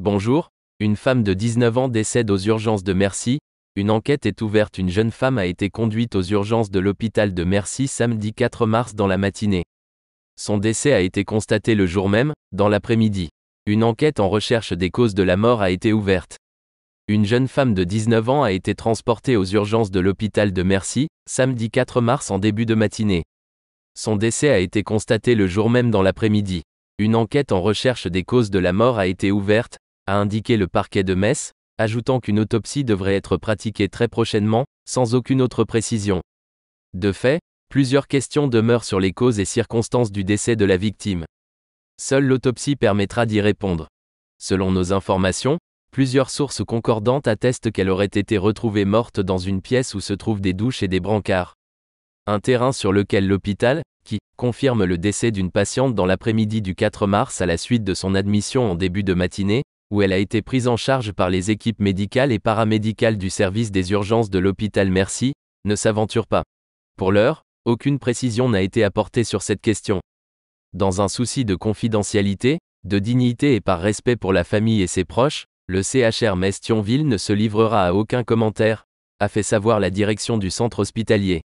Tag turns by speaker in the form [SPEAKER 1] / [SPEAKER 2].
[SPEAKER 1] Bonjour, une femme de 19 ans décède aux urgences de Mercy, une enquête est ouverte. Une jeune femme a été conduite aux urgences de l'hôpital de Mercy samedi 4 mars dans la matinée. Son décès a été constaté le jour même, dans l'après-midi. Une enquête en recherche des causes de la mort a été ouverte. Une jeune femme de 19 ans a été transportée aux urgences de l'hôpital de Mercy, samedi 4 mars en début de matinée. Son décès a été constaté le jour même dans l'après-midi. Une enquête en recherche des causes de la mort a été ouverte, a indiqué le parquet de Metz, ajoutant qu'une autopsie devrait être pratiquée très prochainement, sans aucune autre précision. De fait, plusieurs questions demeurent sur les causes et circonstances du décès de la victime. Seule l'autopsie permettra d'y répondre. Selon nos informations, plusieurs sources concordantes attestent qu'elle aurait été retrouvée morte dans une pièce où se trouvent des douches et des brancards. Un terrain sur lequel l'hôpital, qui confirme le décès d'une patiente dans l'après-midi du 4 mars à la suite de son admission en début de matinée, où elle a été prise en charge par les équipes médicales et paramédicales du service des urgences de l'hôpital Merci, ne s'aventure pas. Pour l'heure, aucune précision n'a été apportée sur cette question. Dans un souci de confidentialité, de dignité et par respect pour la famille et ses proches, le CHR Metz-Thionville ne se livrera à aucun commentaire, a fait savoir la direction du centre hospitalier.